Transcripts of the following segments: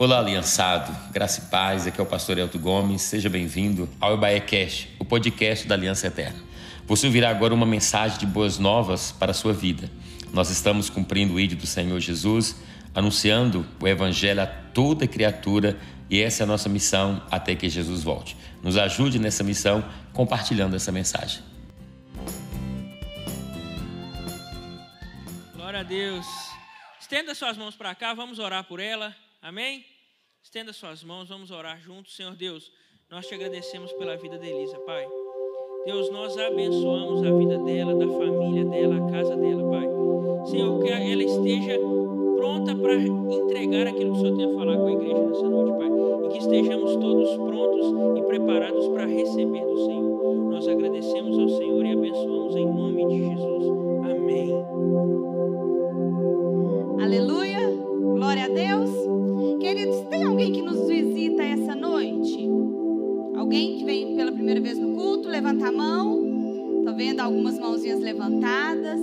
Olá, aliançado, graça e paz, aqui é o pastor Elton Gomes, seja bem-vindo ao Cash, o podcast da Aliança Eterna. Você ouvirá agora uma mensagem de boas novas para a sua vida. Nós estamos cumprindo o ídolo do Senhor Jesus, anunciando o Evangelho a toda criatura e essa é a nossa missão até que Jesus volte. Nos ajude nessa missão compartilhando essa mensagem. Glória a Deus. Estenda suas mãos para cá, vamos orar por ela. Amém? Estenda suas mãos, vamos orar juntos. Senhor Deus, nós te agradecemos pela vida de Elisa, Pai. Deus, nós abençoamos a vida dela, da família dela, a casa dela, Pai. Senhor, que ela esteja pronta para entregar aquilo que o Senhor tem a falar com a igreja nessa noite, Pai. E que estejamos todos prontos e preparados para receber do Senhor. Nós agradecemos ao Senhor e abençoamos em nome de Jesus. Amém. Aleluia. Glória a Deus. Queridos, tem alguém que nos visita essa noite? Alguém que vem pela primeira vez no culto? Levanta a mão. Estou vendo algumas mãozinhas levantadas.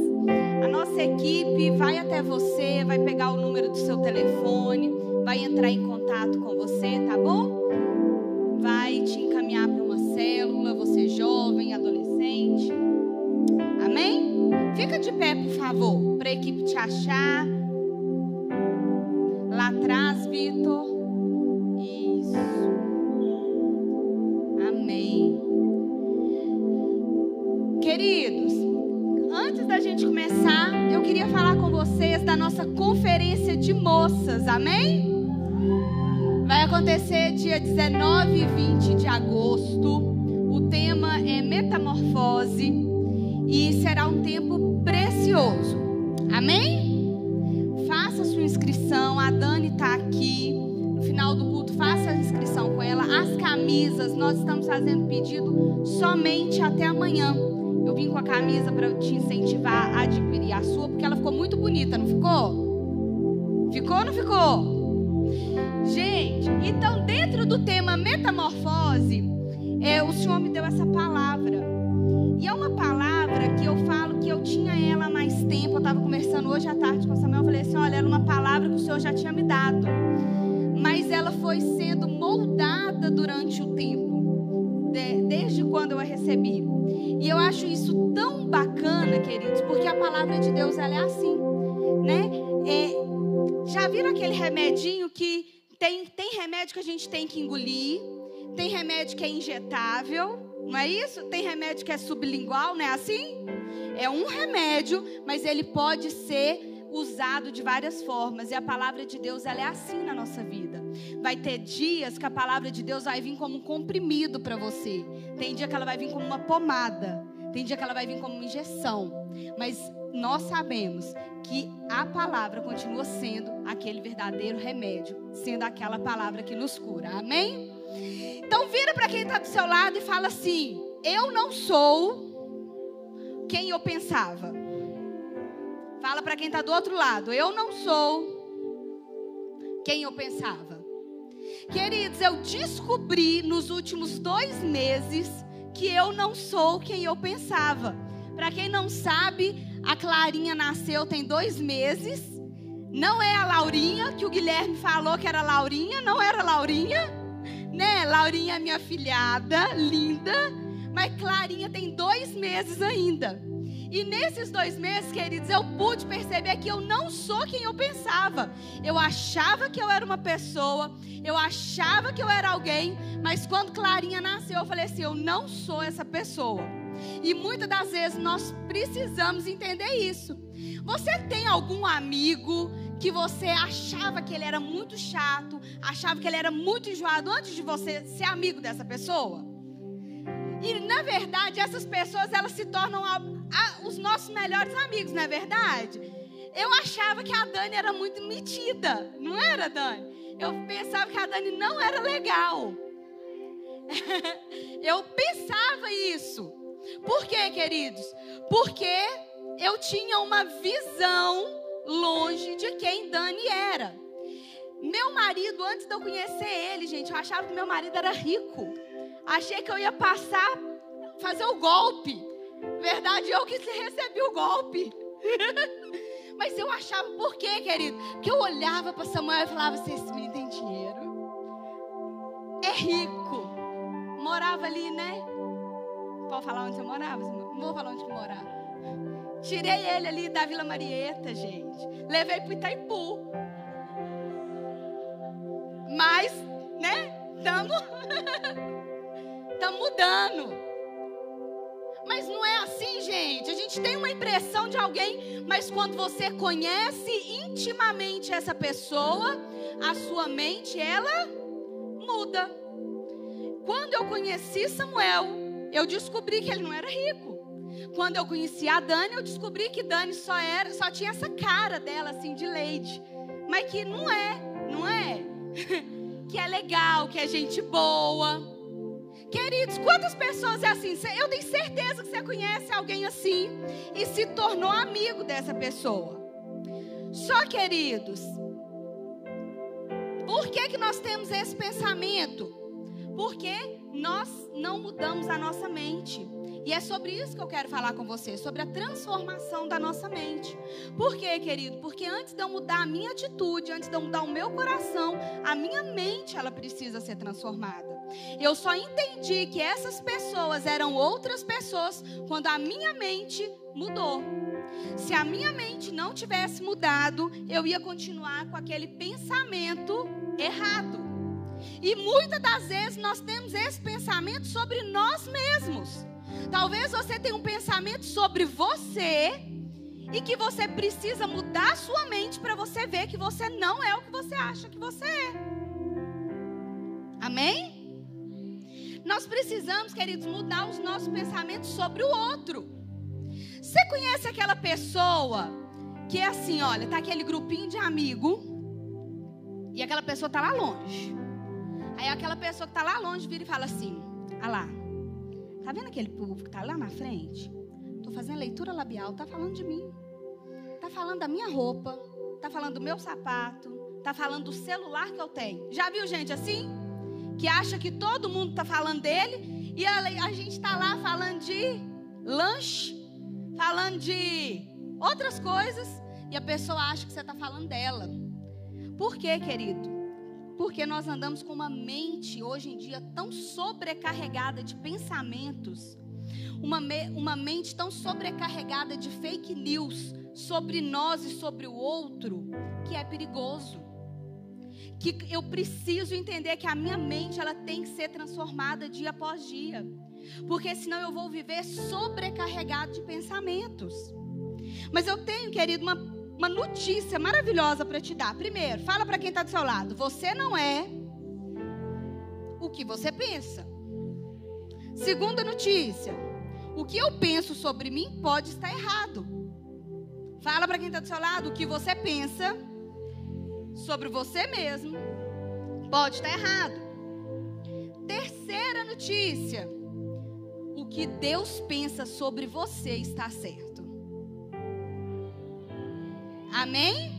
A nossa equipe vai até você, vai pegar o número do seu telefone, vai entrar em contato com você, tá bom? Vai te encaminhar para uma célula, você jovem, adolescente. Amém? Fica de pé, por favor, para a equipe te achar. Amém? Vai acontecer dia 19 e 20 de agosto. O tema é metamorfose e será um tempo precioso. Amém? inscrição. A Dani está aqui. No final do culto, faça a inscrição com ela. As camisas, nós estamos fazendo pedido somente até amanhã. Eu vim com a camisa para te incentivar a adquirir a sua, porque ela ficou muito bonita, não ficou? Ficou ou não ficou? Gente, então dentro do tema metamorfose, é, o Senhor me deu essa palavra. E é uma palavra que eu falo que eu tinha ela há mais tempo. Eu estava conversando hoje à tarde com o Samuel. Eu falei assim: olha, era uma palavra que o Senhor já tinha me dado. Mas ela foi sendo moldada durante o tempo, de, desde quando eu a recebi. E eu acho isso tão bacana, queridos, porque a palavra de Deus ela é assim, né? É, já viram aquele remedinho que tem, tem remédio que a gente tem que engolir, tem remédio que é injetável, não é isso? Tem remédio que é sublingual, não é assim? É um remédio, mas ele pode ser usado de várias formas. E a palavra de Deus, ela é assim na nossa vida. Vai ter dias que a palavra de Deus vai vir como um comprimido para você. Tem dia que ela vai vir como uma pomada. Tem dia que ela vai vir como uma injeção. Mas nós sabemos que a palavra continua sendo aquele verdadeiro remédio, sendo aquela palavra que nos cura. Amém? Então vira para quem está do seu lado e fala assim: Eu não sou quem eu pensava. Fala para quem está do outro lado: Eu não sou quem eu pensava. Queridos, eu descobri nos últimos dois meses que eu não sou quem eu pensava. Para quem não sabe, a Clarinha nasceu tem dois meses. Não é a Laurinha, que o Guilherme falou que era Laurinha, não era Laurinha né? Laurinha é minha filhada, linda, mas Clarinha tem dois meses ainda. E nesses dois meses, queridos, eu pude perceber que eu não sou quem eu pensava. Eu achava que eu era uma pessoa, eu achava que eu era alguém, mas quando Clarinha nasceu, eu falei assim: eu não sou essa pessoa. E muitas das vezes nós precisamos entender isso. Você tem algum amigo que você achava que ele era muito chato, achava que ele era muito enjoado antes de você ser amigo dessa pessoa? E na verdade, essas pessoas elas se tornam a, os nossos melhores amigos, não é verdade? Eu achava que a Dani era muito metida, não era, Dani? Eu pensava que a Dani não era legal. eu pensava isso. Por quê, queridos? Porque eu tinha uma visão longe de quem Dani era. Meu marido, antes de eu conhecer ele, gente, eu achava que meu marido era rico. Achei que eu ia passar, fazer o golpe. Verdade, eu que recebi o golpe. Mas eu achava, por quê, querido? Que eu olhava para Samuel e falava assim: esse menino tem dinheiro. rico. Morava ali, né? Pode falar onde você morava? Não vou falar onde que morava. Tirei ele ali da Vila Marieta, gente. Levei para Itaipu. Mas, né? Estamos mudando. Mas não é assim, gente. A gente tem uma impressão de alguém, mas quando você conhece intimamente essa pessoa, a sua mente ela muda. Quando eu conheci Samuel, eu descobri que ele não era rico. Quando eu conheci a Dani, eu descobri que Dani só era, só tinha essa cara dela assim de leite, mas que não é, não é? que é legal, que é gente boa. Queridos, quantas pessoas é assim? Eu tenho certeza que você conhece alguém assim e se tornou amigo dessa pessoa. Só, queridos, por que, que nós temos esse pensamento? Porque nós não mudamos a nossa mente. E é sobre isso que eu quero falar com você, sobre a transformação da nossa mente. Por quê, querido? Porque antes de eu mudar a minha atitude, antes de eu mudar o meu coração, a minha mente ela precisa ser transformada. Eu só entendi que essas pessoas eram outras pessoas quando a minha mente mudou. Se a minha mente não tivesse mudado, eu ia continuar com aquele pensamento errado. E muitas das vezes nós temos esse pensamento sobre nós mesmos. Talvez você tenha um pensamento sobre você e que você precisa mudar sua mente para você ver que você não é o que você acha que você é. Amém? Nós precisamos, queridos, mudar os nossos pensamentos sobre o outro. Você conhece aquela pessoa que é assim, olha, tá aquele grupinho de amigo e aquela pessoa tá lá longe. Aí aquela pessoa que tá lá longe vira e fala assim: "Ah lá, Tá vendo aquele povo que está lá na frente? Estou fazendo leitura labial, tá falando de mim. Tá falando da minha roupa, tá falando do meu sapato, tá falando do celular que eu tenho. Já viu gente assim? Que acha que todo mundo tá falando dele e a, a gente está lá falando de lanche, falando de outras coisas e a pessoa acha que você está falando dela. Por quê, querido? Porque nós andamos com uma mente hoje em dia tão sobrecarregada de pensamentos, uma, me, uma mente tão sobrecarregada de fake news sobre nós e sobre o outro, que é perigoso. Que eu preciso entender que a minha mente ela tem que ser transformada dia após dia. Porque senão eu vou viver sobrecarregado de pensamentos. Mas eu tenho, querido, uma uma notícia maravilhosa para te dar. Primeiro, fala para quem está do seu lado: você não é o que você pensa. Segunda notícia: o que eu penso sobre mim pode estar errado. Fala para quem está do seu lado: o que você pensa sobre você mesmo pode estar errado. Terceira notícia: o que Deus pensa sobre você está certo. Amém?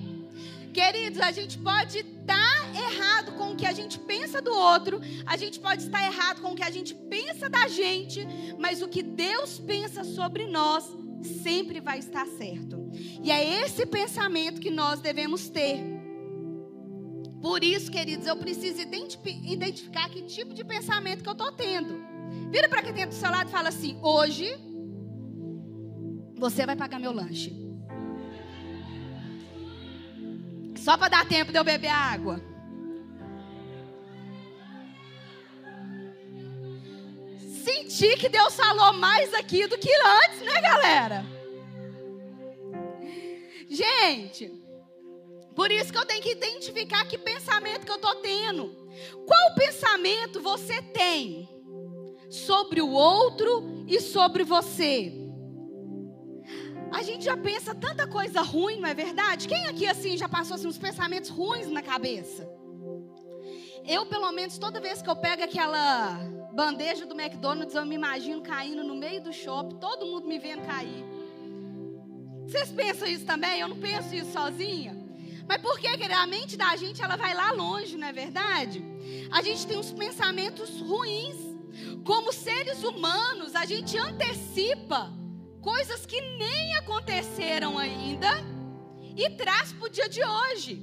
Queridos, a gente pode estar errado com o que a gente pensa do outro, a gente pode estar errado com o que a gente pensa da gente, mas o que Deus pensa sobre nós sempre vai estar certo. E é esse pensamento que nós devemos ter. Por isso, queridos, eu preciso identificar que tipo de pensamento que eu estou tendo. Vira para quem tem do seu lado e fala assim: hoje você vai pagar meu lanche. Só para dar tempo de eu beber água. Senti que Deus falou mais aqui do que antes, né, galera? Gente, por isso que eu tenho que identificar que pensamento que eu estou tendo. Qual pensamento você tem sobre o outro e sobre você? A gente já pensa tanta coisa ruim, não é verdade? Quem aqui assim já passou assim, uns pensamentos ruins na cabeça? Eu, pelo menos, toda vez que eu pego aquela bandeja do McDonald's, eu me imagino caindo no meio do shopping, todo mundo me vendo cair. Vocês pensam isso também? Eu não penso isso sozinha. Mas por que a mente da gente ela vai lá longe, não é verdade? A gente tem uns pensamentos ruins. Como seres humanos, a gente antecipa coisas que nem aconteceram ainda e traz para o dia de hoje.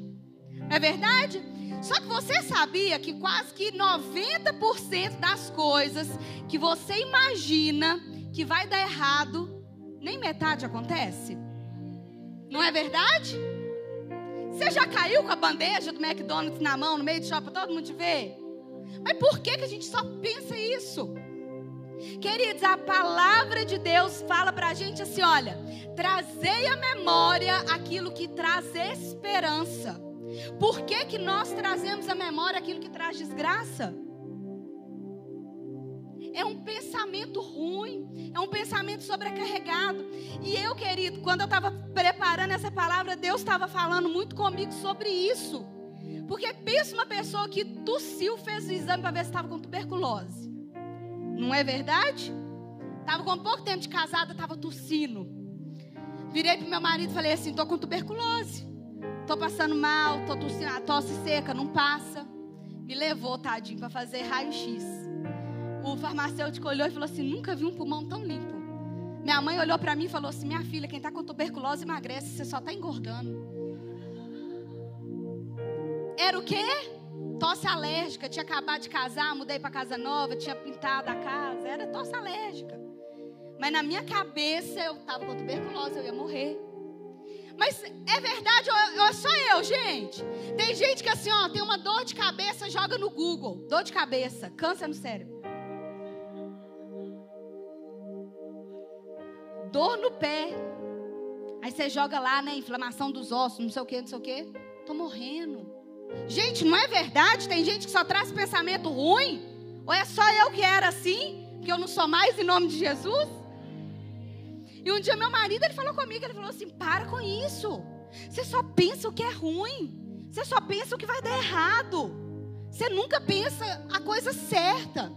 Não é verdade? Só que você sabia que quase que 90% das coisas que você imagina que vai dar errado, nem metade acontece? Não é verdade? Você já caiu com a bandeja do McDonald's na mão, no meio do shopping, todo mundo te vê? Mas por que, que a gente só pensa isso? Queridos, a palavra de Deus fala para a gente assim: olha, trazei à memória aquilo que traz esperança. Por que, que nós trazemos à memória aquilo que traz desgraça? É um pensamento ruim, é um pensamento sobrecarregado. E eu, querido, quando eu estava preparando essa palavra, Deus estava falando muito comigo sobre isso. Porque pensa uma pessoa que tossiu, fez o exame para ver se estava com tuberculose. Não é verdade? Estava com pouco tempo de casada, estava tossindo. Virei para meu marido e falei assim: estou com tuberculose. Estou passando mal, estou tossindo, a tosse seca, não passa. Me levou, tadinho, para fazer raio-x. O farmacêutico olhou e falou assim: nunca vi um pulmão tão limpo. Minha mãe olhou para mim e falou assim: minha filha, quem está com tuberculose emagrece, você só está engordando. Era o quê? Tosse alérgica. Tinha acabado de casar, mudei para casa nova, tinha pintado a casa. Era tosse alérgica. Mas na minha cabeça eu estava com tuberculose, eu ia morrer. Mas é verdade, ou só eu, gente? Tem gente que assim, ó, tem uma dor de cabeça, joga no Google. Dor de cabeça, câncer no cérebro. Dor no pé. Aí você joga lá, né, inflamação dos ossos, não sei o que, não sei o que. Tô morrendo. Gente, não é verdade? Tem gente que só traz pensamento ruim? Ou é só eu que era assim? Que eu não sou mais em nome de Jesus? E um dia meu marido ele falou comigo, ele falou assim: "Para com isso. Você só pensa o que é ruim. Você só pensa o que vai dar errado. Você nunca pensa a coisa certa."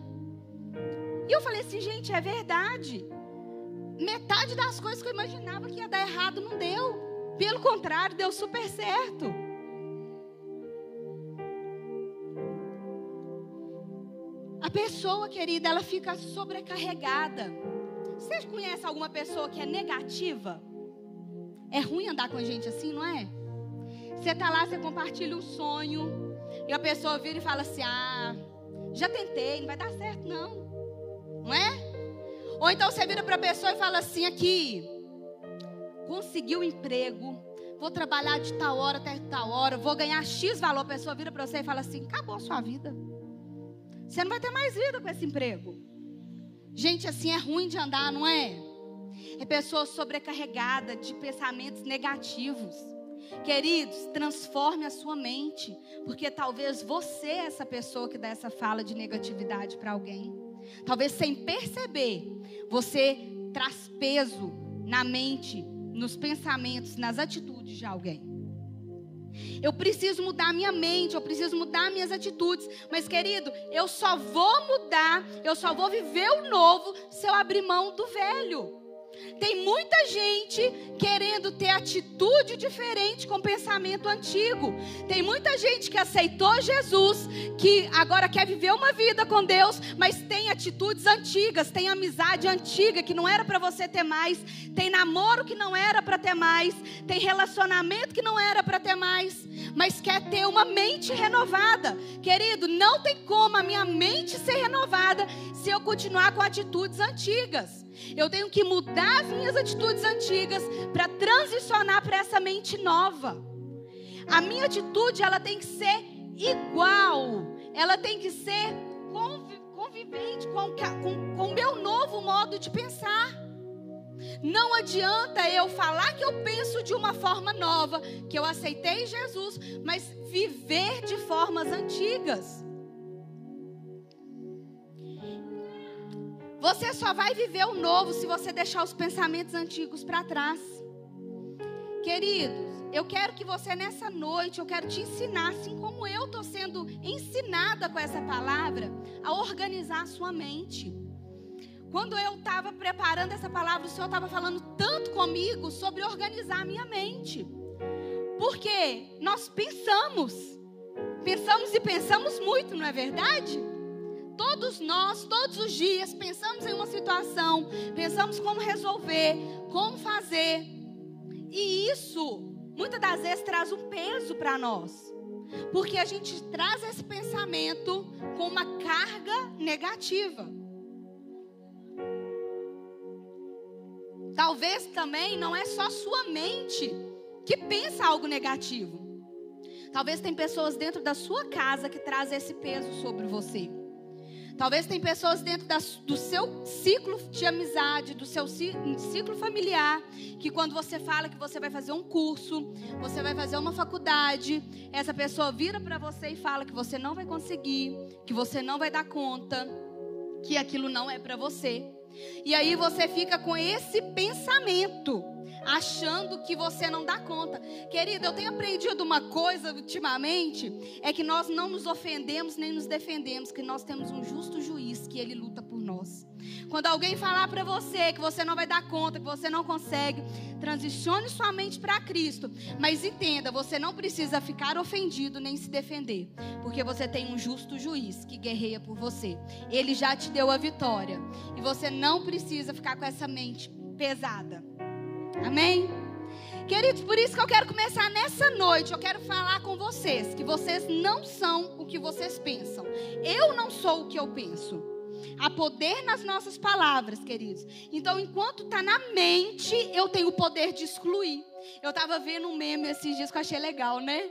E eu falei assim: "Gente, é verdade. Metade das coisas que eu imaginava que ia dar errado não deu. Pelo contrário, deu super certo." A pessoa, querida, ela fica sobrecarregada. Você conhece alguma pessoa que é negativa? É ruim andar com gente assim, não é? Você tá lá, você compartilha um sonho, e a pessoa vira e fala assim: Ah, já tentei, não vai dar certo, não. Não é? Ou então você vira para a pessoa e fala assim: Aqui, conseguiu um emprego, vou trabalhar de tal hora até tal hora, vou ganhar X valor. A pessoa vira para você e fala assim: Acabou a sua vida. Você não vai ter mais vida com esse emprego. Gente, assim é ruim de andar, não é? É pessoa sobrecarregada de pensamentos negativos. Queridos, transforme a sua mente, porque talvez você é essa pessoa que dá essa fala de negatividade para alguém. Talvez sem perceber, você traz peso na mente, nos pensamentos, nas atitudes de alguém. Eu preciso mudar minha mente, eu preciso mudar minhas atitudes. Mas, querido, eu só vou mudar, eu só vou viver o novo se eu abrir mão do velho. Tem muita gente querendo ter atitude diferente com pensamento antigo. Tem muita gente que aceitou Jesus, que agora quer viver uma vida com Deus, mas tem atitudes antigas, tem amizade antiga que não era para você ter mais, tem namoro que não era para ter mais, tem relacionamento que não era para ter mais, mas quer ter uma mente renovada. Querido, não tem como a minha mente ser renovada se eu continuar com atitudes antigas. Eu tenho que mudar as minhas atitudes antigas para transicionar para essa mente nova. A minha atitude ela tem que ser igual, ela tem que ser convivente com o meu novo modo de pensar. Não adianta eu falar que eu penso de uma forma nova, que eu aceitei Jesus, mas viver de formas antigas. Você só vai viver o novo se você deixar os pensamentos antigos para trás. Queridos, eu quero que você nessa noite, eu quero te ensinar, assim como eu estou sendo ensinada com essa palavra, a organizar a sua mente. Quando eu estava preparando essa palavra, o Senhor estava falando tanto comigo sobre organizar a minha mente. Porque nós pensamos, pensamos e pensamos muito, não é verdade? Todos nós, todos os dias, pensamos em uma situação, pensamos como resolver, como fazer. E isso, muitas das vezes, traz um peso para nós. Porque a gente traz esse pensamento com uma carga negativa. Talvez também não é só sua mente que pensa algo negativo. Talvez tem pessoas dentro da sua casa que trazem esse peso sobre você. Talvez tem pessoas dentro da, do seu ciclo de amizade, do seu ciclo familiar, que quando você fala que você vai fazer um curso, você vai fazer uma faculdade, essa pessoa vira para você e fala que você não vai conseguir, que você não vai dar conta, que aquilo não é para você. E aí você fica com esse pensamento achando que você não dá conta. Querida, eu tenho aprendido uma coisa ultimamente, é que nós não nos ofendemos nem nos defendemos, que nós temos um justo juiz que ele luta por nós. Quando alguém falar para você que você não vai dar conta, que você não consegue, transicione sua mente para Cristo. Mas entenda, você não precisa ficar ofendido nem se defender, porque você tem um justo juiz que guerreia por você. Ele já te deu a vitória e você não precisa ficar com essa mente pesada. Amém? Queridos, por isso que eu quero começar nessa noite. Eu quero falar com vocês que vocês não são o que vocês pensam. Eu não sou o que eu penso. Há poder nas nossas palavras, queridos. Então, enquanto está na mente, eu tenho o poder de excluir. Eu estava vendo um meme esses dias que eu achei legal, né?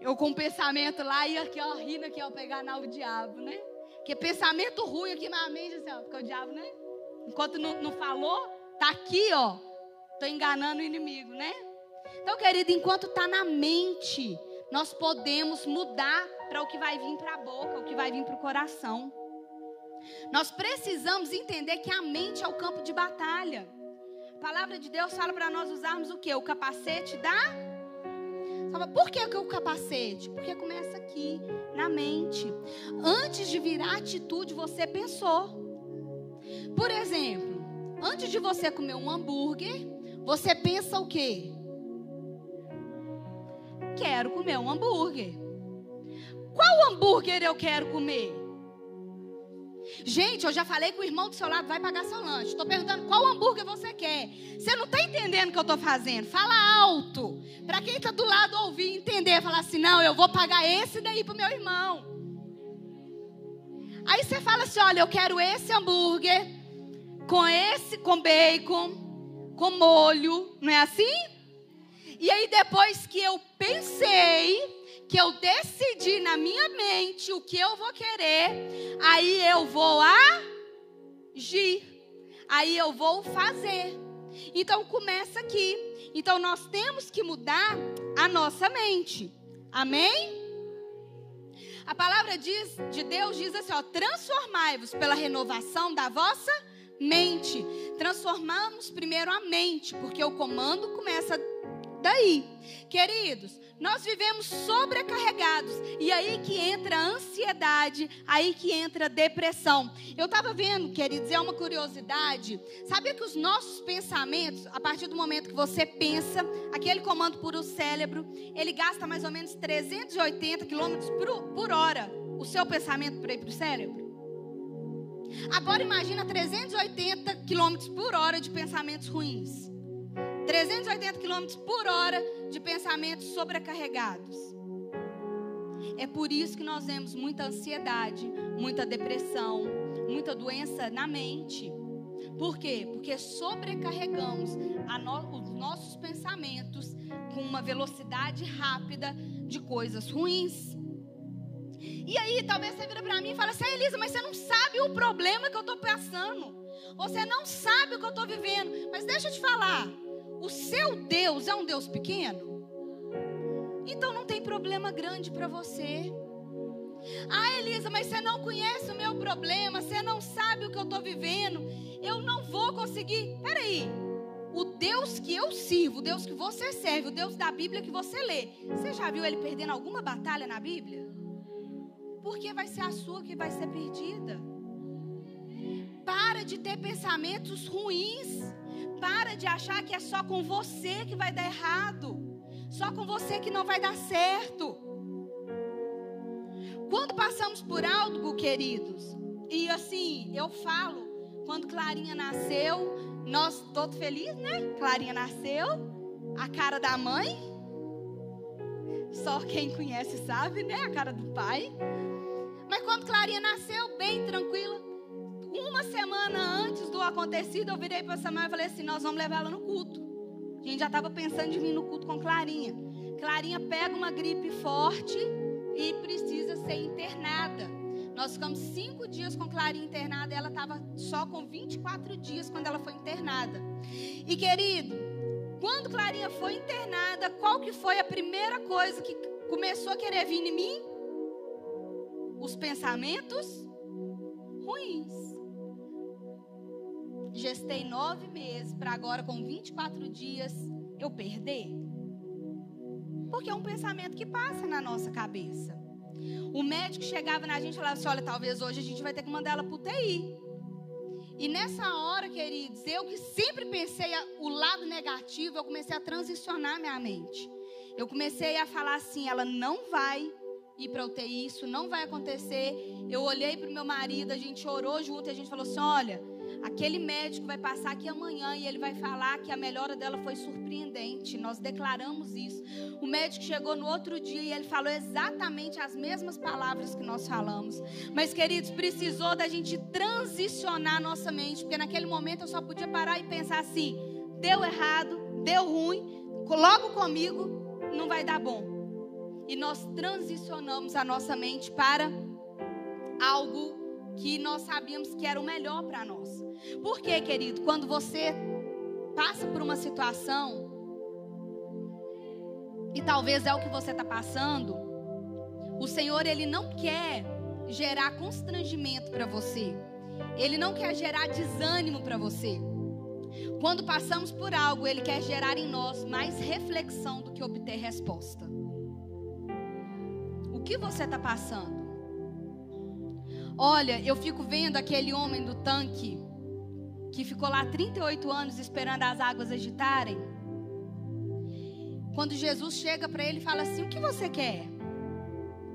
Eu com um pensamento lá e aqui, ó, rindo aqui, ó, pegar na o diabo, né? Que pensamento ruim aqui na mente, assim, ó, porque o diabo, né? Enquanto não, não falou, tá aqui, ó, Estou enganando o inimigo, né? Então, querido, enquanto está na mente, nós podemos mudar para o que vai vir para a boca, o que vai vir para o coração. Nós precisamos entender que a mente é o campo de batalha. A palavra de Deus fala para nós usarmos o que? O capacete da. Por que o capacete? Porque começa aqui, na mente. Antes de virar atitude, você pensou. Por exemplo, antes de você comer um hambúrguer, você pensa o quê? Quero comer um hambúrguer. Qual hambúrguer eu quero comer? Gente, eu já falei que o irmão do seu lado vai pagar seu lanche. Estou perguntando qual hambúrguer você quer. Você não está entendendo o que eu estou fazendo. Fala alto. Para quem está do lado ouvir entender. Falar assim, não, eu vou pagar esse daí para o meu irmão. Aí você fala assim, olha, eu quero esse hambúrguer com esse, com bacon com molho, não é assim? E aí depois que eu pensei, que eu decidi na minha mente o que eu vou querer, aí eu vou agir. Aí eu vou fazer. Então começa aqui. Então nós temos que mudar a nossa mente. Amém? A palavra diz, de Deus diz assim, ó, transformai-vos pela renovação da vossa mente. Transformamos primeiro a mente, porque o comando começa daí. Queridos, nós vivemos sobrecarregados e aí que entra a ansiedade, aí que entra a depressão. Eu estava vendo, queridos, é uma curiosidade. Sabia que os nossos pensamentos, a partir do momento que você pensa, aquele comando por o cérebro, ele gasta mais ou menos 380 quilômetros por hora. O seu pensamento para ir para o cérebro? Agora imagina 380 km por hora de pensamentos ruins. 380 km por hora de pensamentos sobrecarregados. É por isso que nós vemos muita ansiedade, muita depressão, muita doença na mente. Por quê? Porque sobrecarregamos no, os nossos pensamentos com uma velocidade rápida de coisas ruins. E aí, talvez você vira para mim e fala assim: ah, Elisa, mas você não sabe o problema que eu estou passando. Você não sabe o que eu estou vivendo. Mas deixa eu te falar: o seu Deus é um Deus pequeno? Então não tem problema grande para você. Ah, Elisa, mas você não conhece o meu problema, você não sabe o que eu estou vivendo, eu não vou conseguir. Peraí, o Deus que eu sirvo, o Deus que você serve, o Deus da Bíblia que você lê, você já viu ele perdendo alguma batalha na Bíblia? Porque vai ser a sua que vai ser perdida. Para de ter pensamentos ruins. Para de achar que é só com você que vai dar errado. Só com você que não vai dar certo. Quando passamos por algo, queridos, e assim, eu falo, quando Clarinha nasceu, nós todos felizes, né? Clarinha nasceu, a cara da mãe Só quem conhece sabe, né? A cara do pai. Mas quando Clarinha nasceu, bem tranquila, uma semana antes do acontecido, eu virei para Samuel e falei assim: Nós vamos levar ela no culto. A gente já estava pensando em vir no culto com Clarinha. Clarinha pega uma gripe forte e precisa ser internada. Nós ficamos cinco dias com Clarinha internada. Ela estava só com 24 dias quando ela foi internada. E querido, quando Clarinha foi internada, qual que foi a primeira coisa que começou a querer vir em mim? Os pensamentos ruins. Gestei nove meses para agora, com 24 dias, eu perder. Porque é um pensamento que passa na nossa cabeça. O médico chegava na gente e falava assim: olha, talvez hoje a gente vai ter que mandar ela para UTI. E nessa hora, queridos, eu que sempre pensei o lado negativo, eu comecei a transicionar minha mente. Eu comecei a falar assim: ela não vai ir para UTI, isso não vai acontecer. Eu olhei para o meu marido, a gente orou junto e a gente falou assim: olha Aquele médico vai passar aqui amanhã e ele vai falar que a melhora dela foi surpreendente. Nós declaramos isso. O médico chegou no outro dia e ele falou exatamente as mesmas palavras que nós falamos. Mas, queridos, precisou da gente transicionar nossa mente, porque naquele momento eu só podia parar e pensar assim: deu errado, deu ruim, logo comigo não vai dar bom. E nós transicionamos a nossa mente para algo que nós sabíamos que era o melhor para nós. Por quê, querido? Quando você passa por uma situação, e talvez é o que você está passando, o Senhor, Ele não quer gerar constrangimento para você. Ele não quer gerar desânimo para você. Quando passamos por algo, Ele quer gerar em nós mais reflexão do que obter resposta. O que você está passando? Olha, eu fico vendo aquele homem do tanque que ficou lá 38 anos esperando as águas agitarem. Quando Jesus chega para ele e fala assim: O que você quer?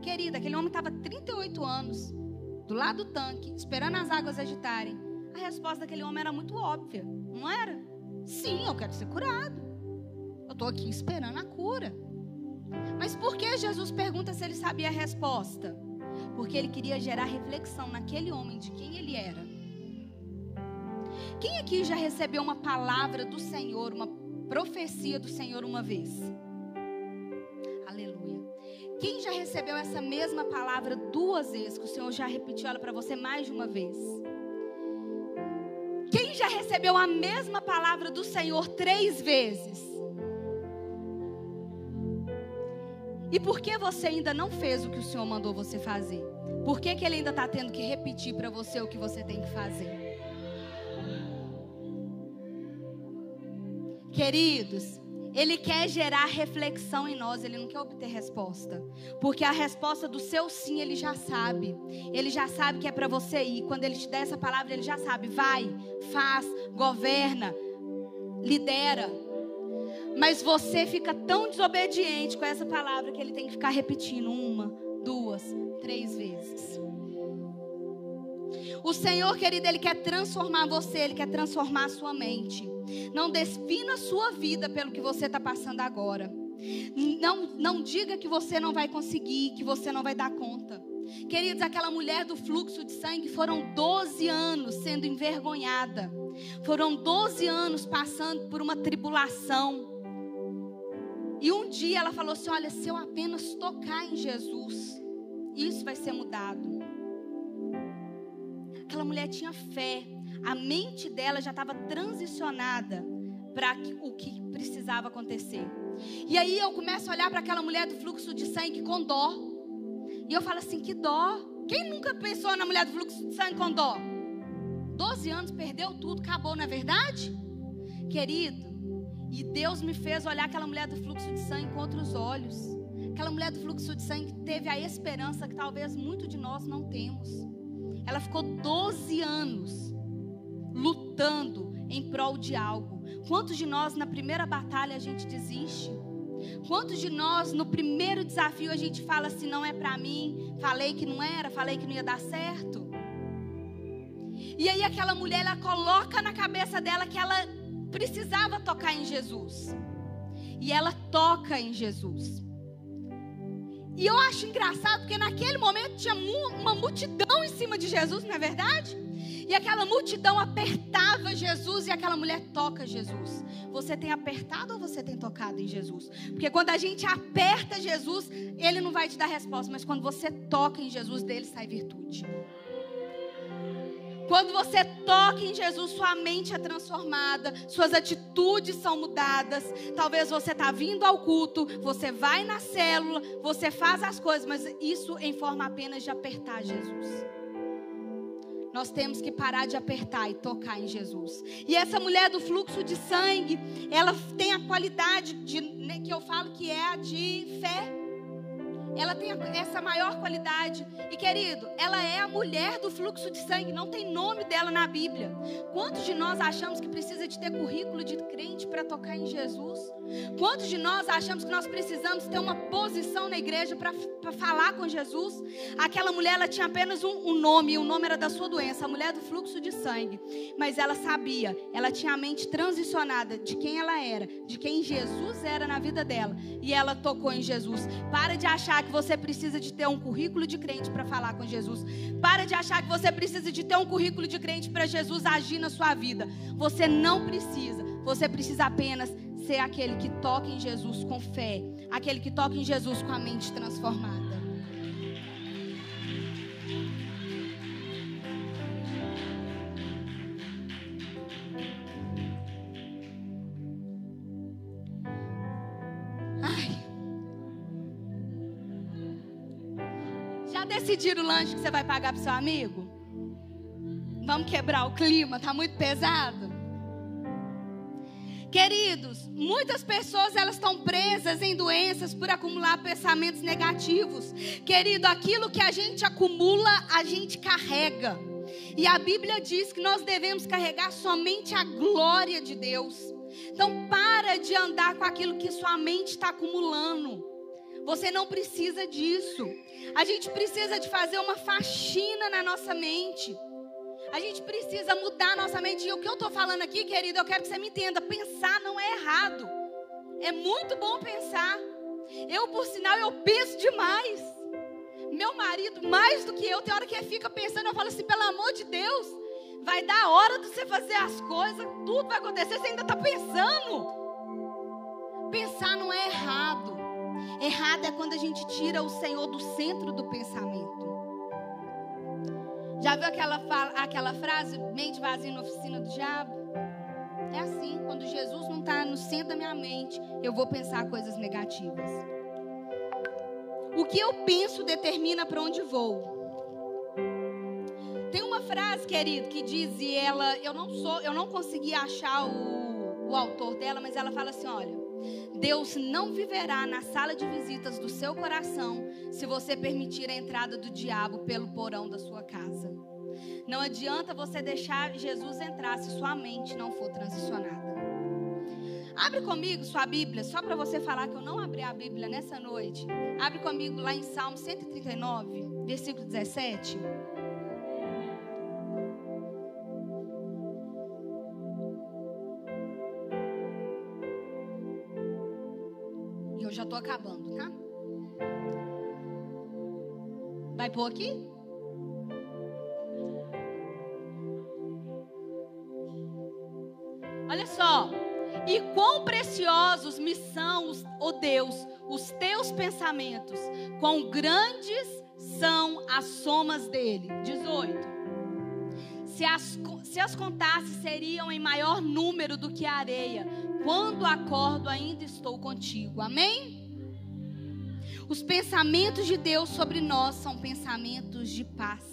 Querida, aquele homem estava 38 anos do lado do tanque, esperando as águas agitarem. A resposta daquele homem era muito óbvia, não era? Sim, eu quero ser curado. Eu estou aqui esperando a cura. Mas por que Jesus pergunta se ele sabia a resposta? Porque ele queria gerar reflexão naquele homem de quem ele era. Quem aqui já recebeu uma palavra do Senhor, uma profecia do Senhor uma vez? Aleluia. Quem já recebeu essa mesma palavra duas vezes, que o Senhor já repetiu ela para você mais de uma vez? Quem já recebeu a mesma palavra do Senhor três vezes? E por que você ainda não fez o que o Senhor mandou você fazer? Por que, que Ele ainda está tendo que repetir para você o que você tem que fazer? Queridos, ele quer gerar reflexão em nós, ele não quer obter resposta. Porque a resposta do seu sim, ele já sabe. Ele já sabe que é para você ir. Quando ele te der essa palavra, ele já sabe. Vai, faz, governa, lidera. Mas você fica tão desobediente com essa palavra que ele tem que ficar repetindo uma, duas, três vezes. O Senhor, querido, Ele quer transformar você, Ele quer transformar a sua mente. Não defina a sua vida pelo que você está passando agora. Não, não diga que você não vai conseguir, que você não vai dar conta. Queridos, aquela mulher do fluxo de sangue foram 12 anos sendo envergonhada. Foram 12 anos passando por uma tribulação. E um dia ela falou assim: Olha, se eu apenas tocar em Jesus, isso vai ser mudado. Aquela mulher tinha fé, a mente dela já estava transicionada para o que precisava acontecer. E aí eu começo a olhar para aquela mulher do fluxo de sangue com dó. E eu falo assim: que dó. Quem nunca pensou na mulher do fluxo de sangue com dó? Doze anos, perdeu tudo, acabou, não é verdade? Querido, e Deus me fez olhar aquela mulher do fluxo de sangue com outros olhos. Aquela mulher do fluxo de sangue teve a esperança que talvez muito de nós não temos. Ela ficou 12 anos lutando em prol de algo. Quantos de nós na primeira batalha a gente desiste? Quantos de nós no primeiro desafio a gente fala assim, não é para mim, falei que não era, falei que não ia dar certo? E aí aquela mulher ela coloca na cabeça dela que ela precisava tocar em Jesus. E ela toca em Jesus. E eu acho engraçado porque naquele momento tinha uma multidão em cima de Jesus, não é verdade? E aquela multidão apertava Jesus e aquela mulher toca Jesus. Você tem apertado ou você tem tocado em Jesus? Porque quando a gente aperta Jesus, ele não vai te dar resposta, mas quando você toca em Jesus, dele sai virtude. Quando você toca em Jesus, sua mente é transformada, suas atitudes são mudadas. Talvez você está vindo ao culto, você vai na célula, você faz as coisas, mas isso em forma apenas de apertar Jesus. Nós temos que parar de apertar e tocar em Jesus. E essa mulher do fluxo de sangue, ela tem a qualidade de, né, que eu falo que é a de fé ela tem essa maior qualidade. E querido, ela é a mulher do fluxo de sangue, não tem nome dela na Bíblia. Quantos de nós achamos que precisa de ter currículo de crente para tocar em Jesus? Quantos de nós achamos que nós precisamos ter uma posição na igreja para falar com Jesus? Aquela mulher, ela tinha apenas um, um nome, e o nome era da sua doença, a mulher do fluxo de sangue. Mas ela sabia, ela tinha a mente transicionada de quem ela era, de quem Jesus era na vida dela. E ela tocou em Jesus. Para de achar que você precisa de ter um currículo de crente para falar com Jesus. Para de achar que você precisa de ter um currículo de crente para Jesus agir na sua vida. Você não precisa. Você precisa apenas ser aquele que toca em Jesus com fé, aquele que toca em Jesus com a mente transformada. Decidir o lanche que você vai pagar para seu amigo? Vamos quebrar o clima, tá muito pesado. Queridos, muitas pessoas elas estão presas em doenças por acumular pensamentos negativos. Querido, aquilo que a gente acumula, a gente carrega. E a Bíblia diz que nós devemos carregar somente a glória de Deus. Então, para de andar com aquilo que sua mente está acumulando. Você não precisa disso. A gente precisa de fazer uma faxina na nossa mente. A gente precisa mudar a nossa mente. E o que eu estou falando aqui, querido, eu quero que você me entenda. Pensar não é errado. É muito bom pensar. Eu, por sinal, eu penso demais. Meu marido, mais do que eu, tem hora que ele fica pensando, eu falo assim, pelo amor de Deus, vai dar hora de você fazer as coisas, tudo vai acontecer, você ainda está pensando. Errado é quando a gente tira o Senhor do centro do pensamento. Já viu aquela, aquela frase, mente vazia na oficina do diabo? É assim, quando Jesus não está no centro da minha mente, eu vou pensar coisas negativas. O que eu penso determina para onde vou. Tem uma frase, querido, que diz, e ela, eu não sou, eu não consegui achar o, o autor dela, mas ela fala assim, olha, Deus não viverá na sala de visitas do seu coração se você permitir a entrada do diabo pelo porão da sua casa. Não adianta você deixar Jesus entrar se sua mente não for transicionada. Abre comigo sua Bíblia, só para você falar que eu não abri a Bíblia nessa noite. Abre comigo lá em Salmo 139, versículo 17. Estou acabando, tá? Vai pôr aqui? Olha só. E quão preciosos me são, os, oh Deus, os teus pensamentos. Quão grandes são as somas dele. 18. Se as, se as contasse, seriam em maior número do que a areia. Quando acordo, ainda estou contigo. Amém? Os pensamentos de Deus sobre nós são pensamentos de paz.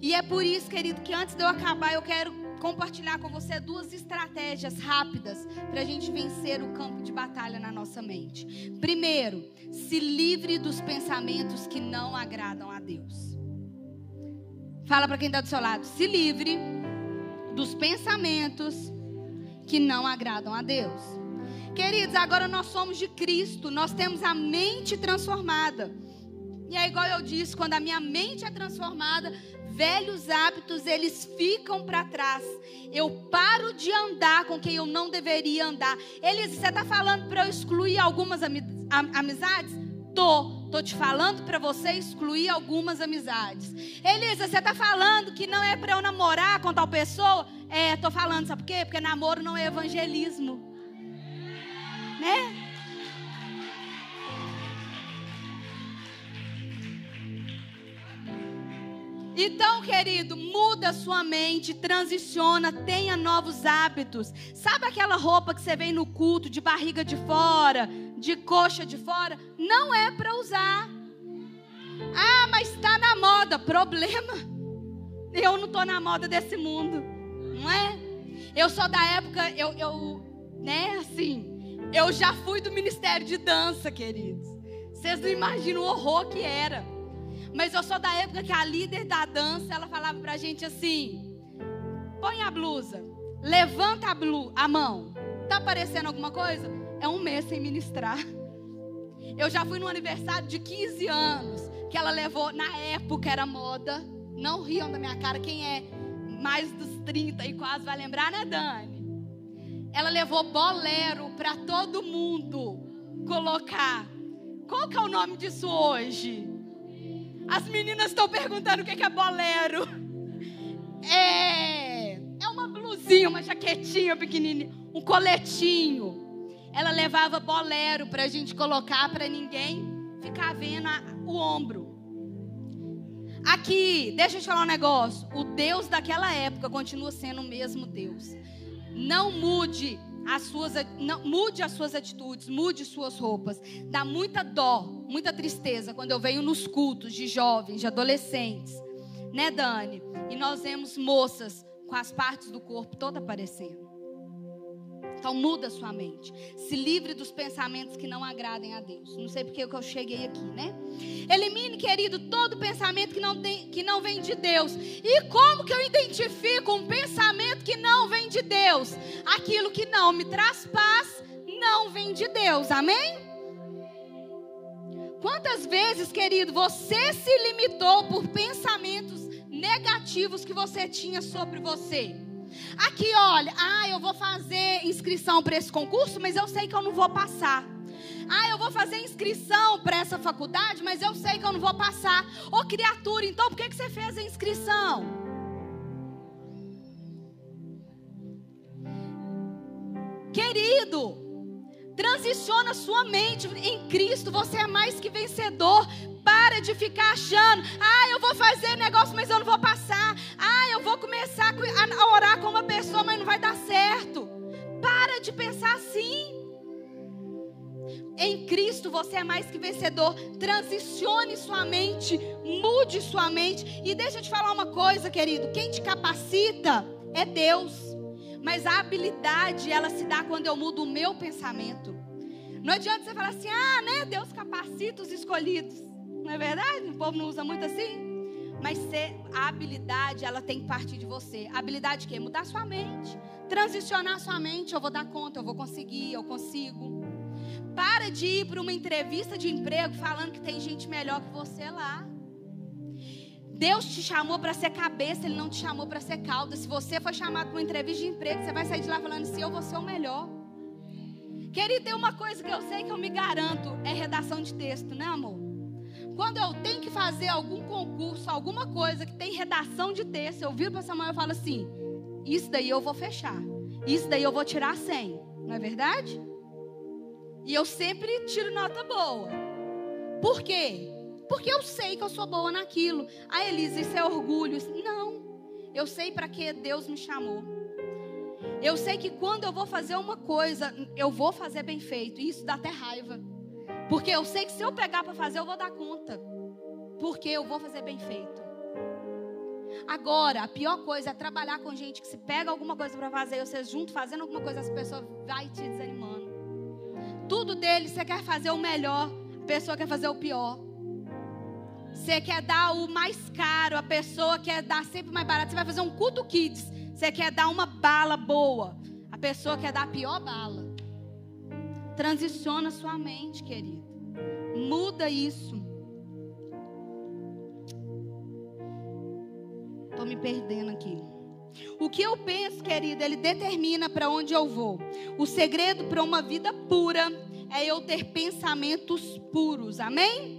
E é por isso, querido, que antes de eu acabar, eu quero compartilhar com você duas estratégias rápidas para a gente vencer o campo de batalha na nossa mente. Primeiro, se livre dos pensamentos que não agradam a Deus. Fala para quem está do seu lado. Se livre dos pensamentos que não agradam a Deus. Queridos, agora nós somos de Cristo, nós temos a mente transformada. E é igual eu disse, quando a minha mente é transformada, velhos hábitos eles ficam para trás. Eu paro de andar com quem eu não deveria andar. Eles, você está falando para eu excluir algumas amizades? Tô. Tô te falando para você excluir algumas amizades. Elisa, você tá falando que não é para eu namorar com tal pessoa? É, tô falando, sabe por quê? Porque namoro não é evangelismo. Né? Então, querido, muda sua mente, transiciona, tenha novos hábitos. Sabe aquela roupa que você vem no culto de barriga de fora, de coxa de fora? Não é para usar. Ah, mas está na moda. Problema. Eu não estou na moda desse mundo, não é? Eu sou da época, eu, eu, né, assim, eu já fui do ministério de dança, queridos. Vocês não imaginam o horror que era. Mas eu sou da época que a líder da dança, ela falava pra gente assim: põe a blusa, levanta a, blu, a mão. Tá aparecendo alguma coisa? É um mês sem ministrar. Eu já fui no aniversário de 15 anos, que ela levou, na época era moda. Não riam da minha cara, quem é mais dos 30 e quase vai lembrar, né, Dani? Ela levou bolero para todo mundo colocar. Qual que é o nome disso hoje? As meninas estão perguntando o que é bolero. É, é uma blusinha, uma jaquetinha pequenininha, um coletinho. Ela levava bolero para a gente colocar para ninguém ficar vendo a, o ombro. Aqui, deixa eu te falar um negócio. O Deus daquela época continua sendo o mesmo Deus. Não mude as suas, não, mude as suas atitudes, mude suas roupas. Dá muita dó, muita tristeza quando eu venho nos cultos de jovens, de adolescentes, né, Dani? E nós vemos moças com as partes do corpo toda aparecendo. Então muda sua mente. Se livre dos pensamentos que não agradem a Deus. Não sei porque eu cheguei aqui, né? Elimine, querido, todo pensamento que não, tem, que não vem de Deus. E como que eu identifico um pensamento que não vem de Deus? Aquilo que não me traz paz não vem de Deus. Amém? Quantas vezes, querido, você se limitou por pensamentos negativos que você tinha sobre você? Aqui, olha, ah, eu vou fazer inscrição para esse concurso, mas eu sei que eu não vou passar. Ah, eu vou fazer inscrição para essa faculdade, mas eu sei que eu não vou passar. Ô criatura, então por que, que você fez a inscrição? Querido, transiciona sua mente em Cristo, você é mais que vencedor. Para de ficar achando, ah, eu vou fazer negócio, mas eu não vou passar. Ah, começar a orar com uma pessoa, mas não vai dar certo. Para de pensar assim. Em Cristo você é mais que vencedor. Transicione sua mente, mude sua mente. E deixa eu te falar uma coisa, querido: quem te capacita é Deus. Mas a habilidade, ela se dá quando eu mudo o meu pensamento. Não adianta você falar assim, ah, né? Deus capacita os escolhidos. Não é verdade? O povo não usa muito assim. Mas ser, a habilidade, ela tem que partir de você. A habilidade que é mudar sua mente. Transicionar sua mente. Eu vou dar conta, eu vou conseguir, eu consigo. Para de ir para uma entrevista de emprego falando que tem gente melhor que você lá. Deus te chamou para ser cabeça, Ele não te chamou para ser cauda. Se você for chamado para uma entrevista de emprego, você vai sair de lá falando assim: eu vou ser o melhor. Querido, tem uma coisa que eu sei que eu me garanto: é redação de texto, né, amor? Quando eu tenho que fazer algum concurso, alguma coisa que tem redação de texto, eu viro para Samuel e falo assim: Isso daí eu vou fechar. Isso daí eu vou tirar 100. Não é verdade? E eu sempre tiro nota boa. Por quê? Porque eu sei que eu sou boa naquilo. Ah, Elisa, isso é orgulho. Não. Eu sei para que Deus me chamou. Eu sei que quando eu vou fazer uma coisa, eu vou fazer bem feito. E isso dá até raiva. Porque eu sei que se eu pegar para fazer, eu vou dar conta. Porque eu vou fazer bem feito. Agora, a pior coisa é trabalhar com gente que se pega alguma coisa para fazer, e você junto fazendo alguma coisa, as pessoas vai te desanimando. Tudo dele, você quer fazer o melhor, a pessoa quer fazer o pior. Você quer dar o mais caro, a pessoa quer dar sempre mais barato. Você vai fazer um culto kids, você quer dar uma bala boa, a pessoa quer dar a pior bala. Transiciona sua mente, querido. Muda isso. Estou me perdendo aqui. O que eu penso, querido, ele determina para onde eu vou. O segredo para uma vida pura é eu ter pensamentos puros. Amém?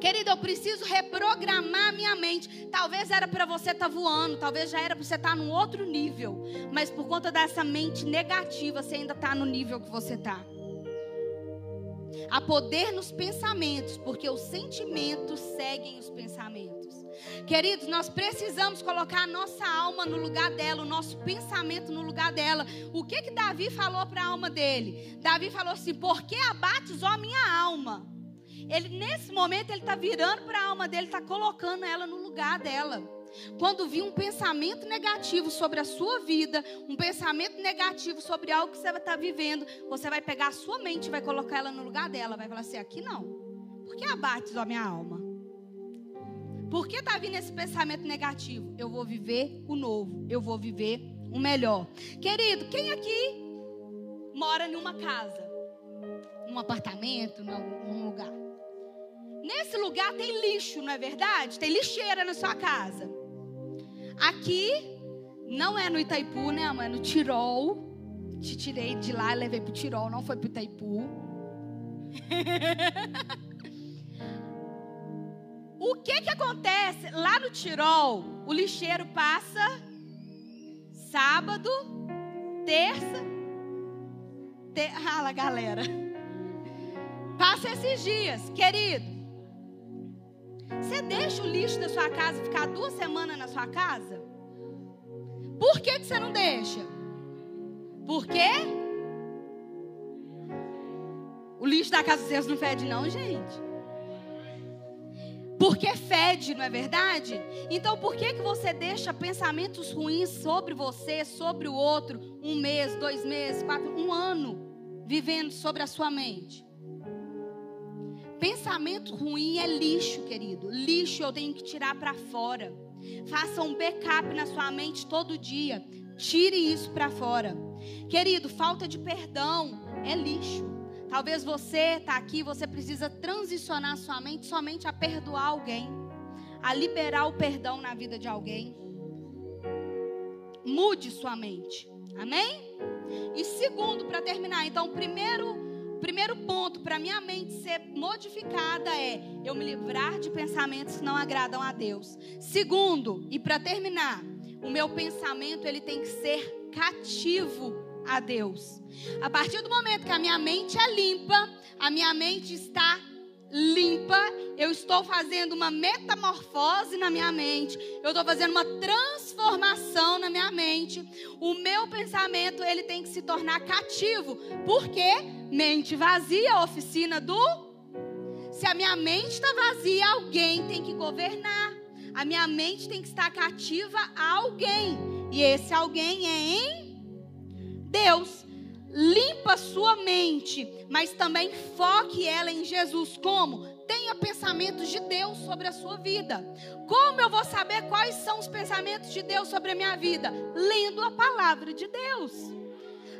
Querido, eu preciso reprogramar minha mente. Talvez era para você estar tá voando, talvez já era para você estar tá num outro nível, mas por conta dessa mente negativa, você ainda está no nível que você está. Há poder nos pensamentos, porque os sentimentos seguem os pensamentos. Queridos, nós precisamos colocar a nossa alma no lugar dela, o nosso pensamento no lugar dela. O que que Davi falou para a alma dele? Davi falou assim: "Por que abates a minha alma?" Ele nesse momento ele está virando para a alma dele, está colocando ela no lugar dela. Quando vir um pensamento negativo sobre a sua vida, um pensamento negativo sobre algo que você está vivendo, você vai pegar a sua mente vai colocar ela no lugar dela. Vai falar assim: aqui não. Por que abates a minha alma? Por que está vindo esse pensamento negativo? Eu vou viver o novo, eu vou viver o melhor. Querido, quem aqui mora em uma casa, num apartamento, num lugar? Nesse lugar tem lixo, não é verdade? Tem lixeira na sua casa. Aqui não é no Itaipu, né, mãe? É no Tirol. Te tirei de lá e levei pro Tirol, não foi pro Itaipu. o que que acontece lá no Tirol? O lixeiro passa sábado, terça, ter... ah, galera. Passa esses dias, querido. Você deixa o lixo da sua casa ficar duas semanas na sua casa? Por que, que você não deixa? Por quê? O lixo da casa de vocês não fede, não, gente. Porque fede, não é verdade? Então por que, que você deixa pensamentos ruins sobre você, sobre o outro, um mês, dois meses, quatro, um ano, vivendo sobre a sua mente? Pensamento ruim é lixo, querido. Lixo eu tenho que tirar para fora. Faça um backup na sua mente todo dia. Tire isso para fora. Querido, falta de perdão é lixo. Talvez você está aqui, você precisa transicionar sua mente somente a perdoar alguém, a liberar o perdão na vida de alguém. Mude sua mente. Amém? E segundo, para terminar, então, primeiro primeiro ponto para minha mente ser modificada é eu me livrar de pensamentos que não agradam a Deus. Segundo, e para terminar, o meu pensamento ele tem que ser cativo a Deus. A partir do momento que a minha mente é limpa, a minha mente está limpa, eu estou fazendo uma metamorfose na minha mente, eu estou fazendo uma transformação na minha mente. O meu pensamento ele tem que se tornar cativo, porque mente vazia, oficina do. Se a minha mente está vazia, alguém tem que governar. A minha mente tem que estar cativa a alguém, e esse alguém é em Deus limpa sua mente, mas também foque ela em Jesus. Como? Tenha pensamentos de Deus sobre a sua vida. Como eu vou saber quais são os pensamentos de Deus sobre a minha vida? Lendo a palavra de Deus.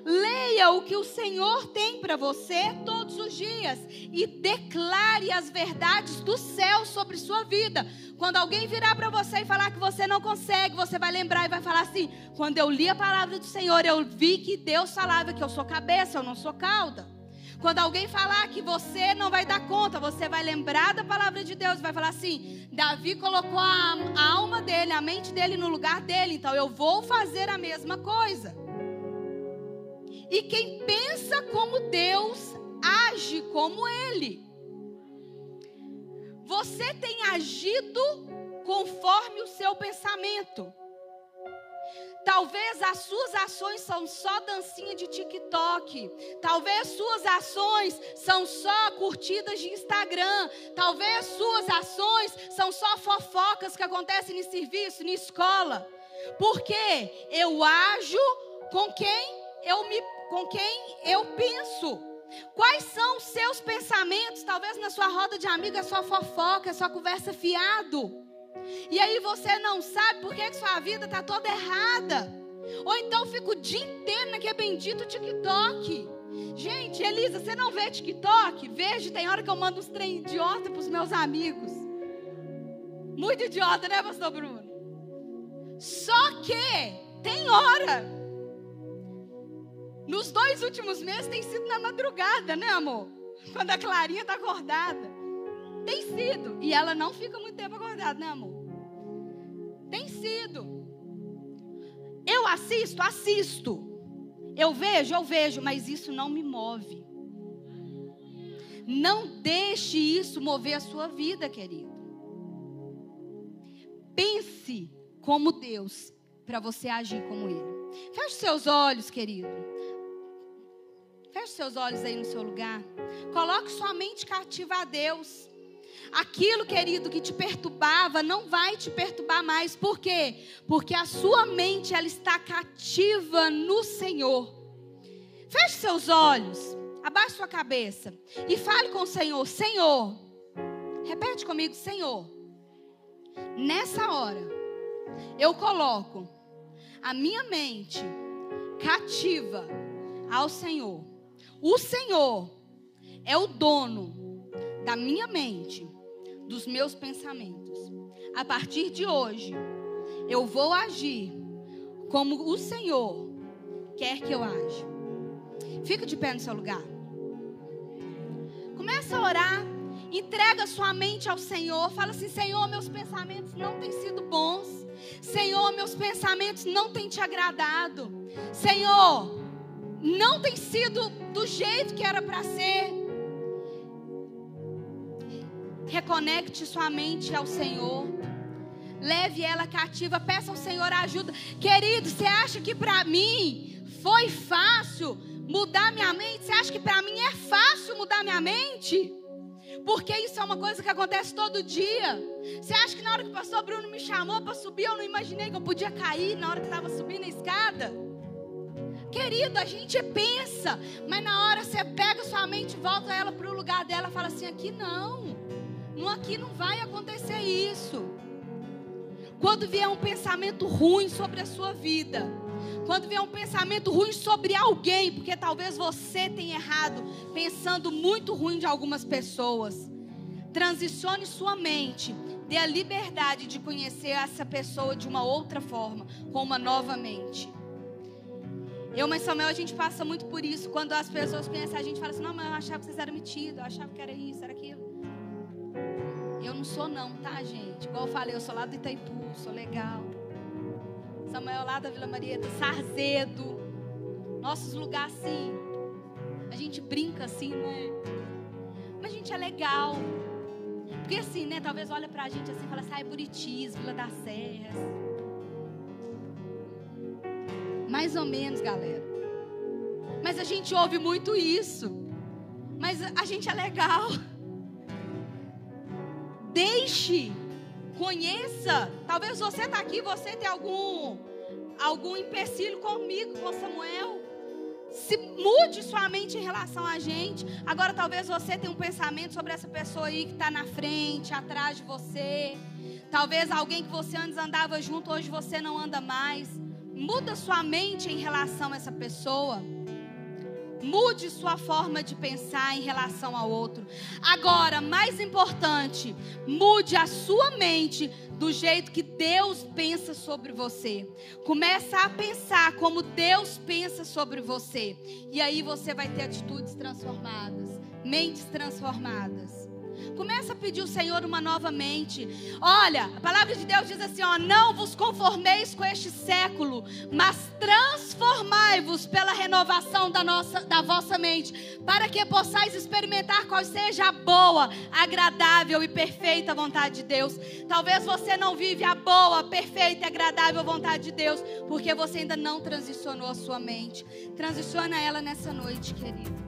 Leia o que o Senhor tem para você todos os dias e declare as verdades do céu sobre sua vida. Quando alguém virar para você e falar que você não consegue, você vai lembrar e vai falar assim: quando eu li a palavra do Senhor, eu vi que Deus falava que eu sou cabeça, eu não sou cauda. Quando alguém falar que você não vai dar conta, você vai lembrar da palavra de Deus vai falar assim: Davi colocou a, a alma dele, a mente dele no lugar dele, então eu vou fazer a mesma coisa. E quem pensa como Deus, age como Ele. Você tem agido conforme o seu pensamento. Talvez as suas ações são só dancinha de TikTok. Talvez suas ações são só curtidas de Instagram. Talvez suas ações são só fofocas que acontecem em serviço, em escola. Porque eu ajo com quem eu me com quem eu penso. Quais são os seus pensamentos? Talvez na sua roda de amigos, a sua fofoca, a sua conversa fiado. E aí você não sabe por que sua vida está toda errada. Ou então fica o dia inteiro naquele bendito TikTok. Gente, Elisa, você não vê TikTok? Vejo, tem hora que eu mando uns trem idiota para os meus amigos. Muito idiota, né, pastor Bruno? Só que tem hora nos dois últimos meses tem sido na madrugada, né, amor? Quando a Clarinha está acordada. Tem sido. E ela não fica muito tempo acordada, né, amor? Tem sido. Eu assisto, assisto. Eu vejo, eu vejo, mas isso não me move. Não deixe isso mover a sua vida, querido. Pense como Deus para você agir como Ele. Feche seus olhos, querido. Feche seus olhos aí no seu lugar. Coloque sua mente cativa a Deus. Aquilo, querido, que te perturbava não vai te perturbar mais. Por quê? Porque a sua mente ela está cativa no Senhor. Feche seus olhos. Abaixe sua cabeça e fale com o Senhor: Senhor, repete comigo, Senhor. Nessa hora, eu coloco a minha mente cativa ao Senhor. O Senhor é o dono da minha mente, dos meus pensamentos. A partir de hoje, eu vou agir como o Senhor quer que eu aja. Fica de pé no seu lugar. Começa a orar. Entrega sua mente ao Senhor. Fala assim: Senhor, meus pensamentos não têm sido bons. Senhor, meus pensamentos não têm te agradado. Senhor, não tem sido do jeito que era para ser. Reconecte sua mente ao Senhor. Leve ela cativa. Peça ao Senhor ajuda. Querido, você acha que para mim foi fácil? mudar minha mente? Você acha que para mim é fácil mudar minha mente? Porque isso é uma coisa que acontece todo dia. Você acha que na hora que o pastor Bruno me chamou para subir, eu não imaginei que eu podia cair na hora que estava subindo a escada? Querido, a gente pensa, mas na hora você pega sua mente, volta ela para o lugar dela e fala assim: aqui não, não, aqui não vai acontecer isso. Quando vier um pensamento ruim sobre a sua vida, quando vier um pensamento ruim sobre alguém, porque talvez você tenha errado, pensando muito ruim de algumas pessoas, transicione sua mente, dê a liberdade de conhecer essa pessoa de uma outra forma, com uma nova mente. Eu, mas Samuel, a gente passa muito por isso. Quando as pessoas conhecem a gente, fala assim: não, mas eu achava que vocês eram metidos, eu achava que era isso, era aquilo. Eu não sou, não, tá, gente? Igual eu falei, eu sou lá do Itaipu, sou legal. Samuel lá da Vila Marieta, Sarzedo. Nossos lugares assim. A gente brinca assim, não é? Mas a gente é legal. Porque assim, né? Talvez olha pra gente assim e fala assim, ah, é Buritis, Vila das Serras. Mais ou menos, galera. Mas a gente ouve muito isso. Mas a gente é legal. Deixe Conheça. Talvez você está aqui, você tem algum algum empecilho comigo, com Samuel. Se mude sua mente em relação a gente. Agora talvez você tenha um pensamento sobre essa pessoa aí que está na frente, atrás de você. Talvez alguém que você antes andava junto, hoje você não anda mais. Muda sua mente em relação a essa pessoa. Mude sua forma de pensar em relação ao outro. Agora, mais importante, mude a sua mente do jeito que Deus pensa sobre você. Começa a pensar como Deus pensa sobre você. E aí você vai ter atitudes transformadas, mentes transformadas. Começa a pedir ao Senhor uma nova mente. Olha, a palavra de Deus diz assim: ó, não vos conformeis com este século, mas transformai-vos pela renovação da, nossa, da vossa mente, para que possais experimentar qual seja a boa, agradável e perfeita vontade de Deus. Talvez você não vive a boa, perfeita e agradável vontade de Deus, porque você ainda não transicionou a sua mente. Transiciona ela nessa noite, querido.